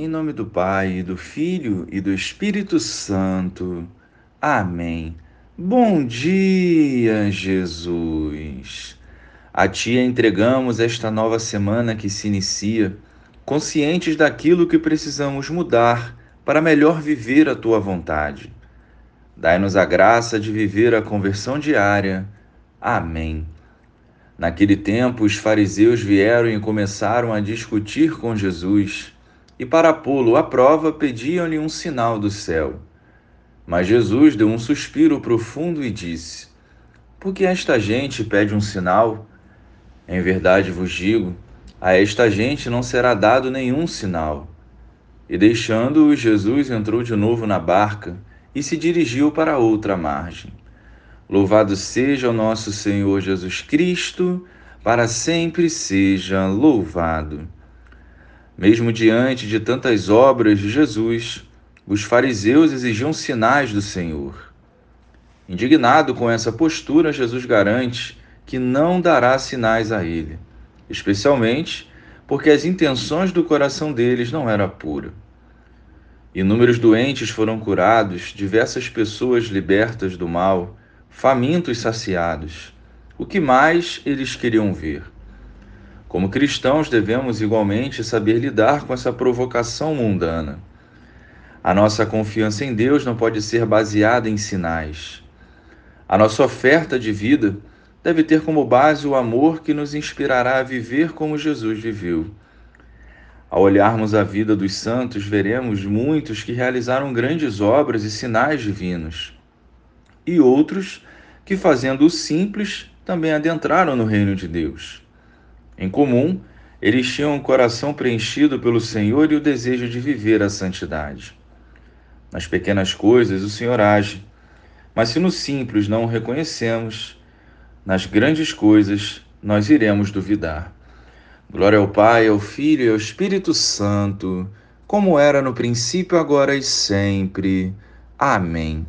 Em nome do Pai, do Filho e do Espírito Santo. Amém. Bom dia, Jesus. A Ti entregamos esta nova semana que se inicia, conscientes daquilo que precisamos mudar para melhor viver a Tua vontade. Dai-nos a graça de viver a conversão diária. Amém. Naquele tempo, os fariseus vieram e começaram a discutir com Jesus e para pô-lo à prova pediam-lhe um sinal do céu. Mas Jesus deu um suspiro profundo e disse: Por que esta gente pede um sinal? Em verdade vos digo, a esta gente não será dado nenhum sinal. E deixando-o, Jesus entrou de novo na barca e se dirigiu para outra margem. Louvado seja o nosso Senhor Jesus Cristo, para sempre seja louvado. Mesmo diante de tantas obras de Jesus, os fariseus exigiam sinais do Senhor. Indignado com essa postura, Jesus garante que não dará sinais a ele, especialmente porque as intenções do coração deles não eram puras. Inúmeros doentes foram curados, diversas pessoas libertas do mal, famintos saciados. O que mais eles queriam ver? Como cristãos, devemos igualmente saber lidar com essa provocação mundana. A nossa confiança em Deus não pode ser baseada em sinais. A nossa oferta de vida deve ter como base o amor que nos inspirará a viver como Jesus viveu. Ao olharmos a vida dos santos, veremos muitos que realizaram grandes obras e sinais divinos, e outros que, fazendo o simples, também adentraram no reino de Deus. Em comum, eles tinham um coração preenchido pelo Senhor e o desejo de viver a santidade. Nas pequenas coisas o Senhor age, mas se no simples não o reconhecemos, nas grandes coisas nós iremos duvidar. Glória ao Pai, ao Filho e ao Espírito Santo, como era no princípio, agora e sempre. Amém.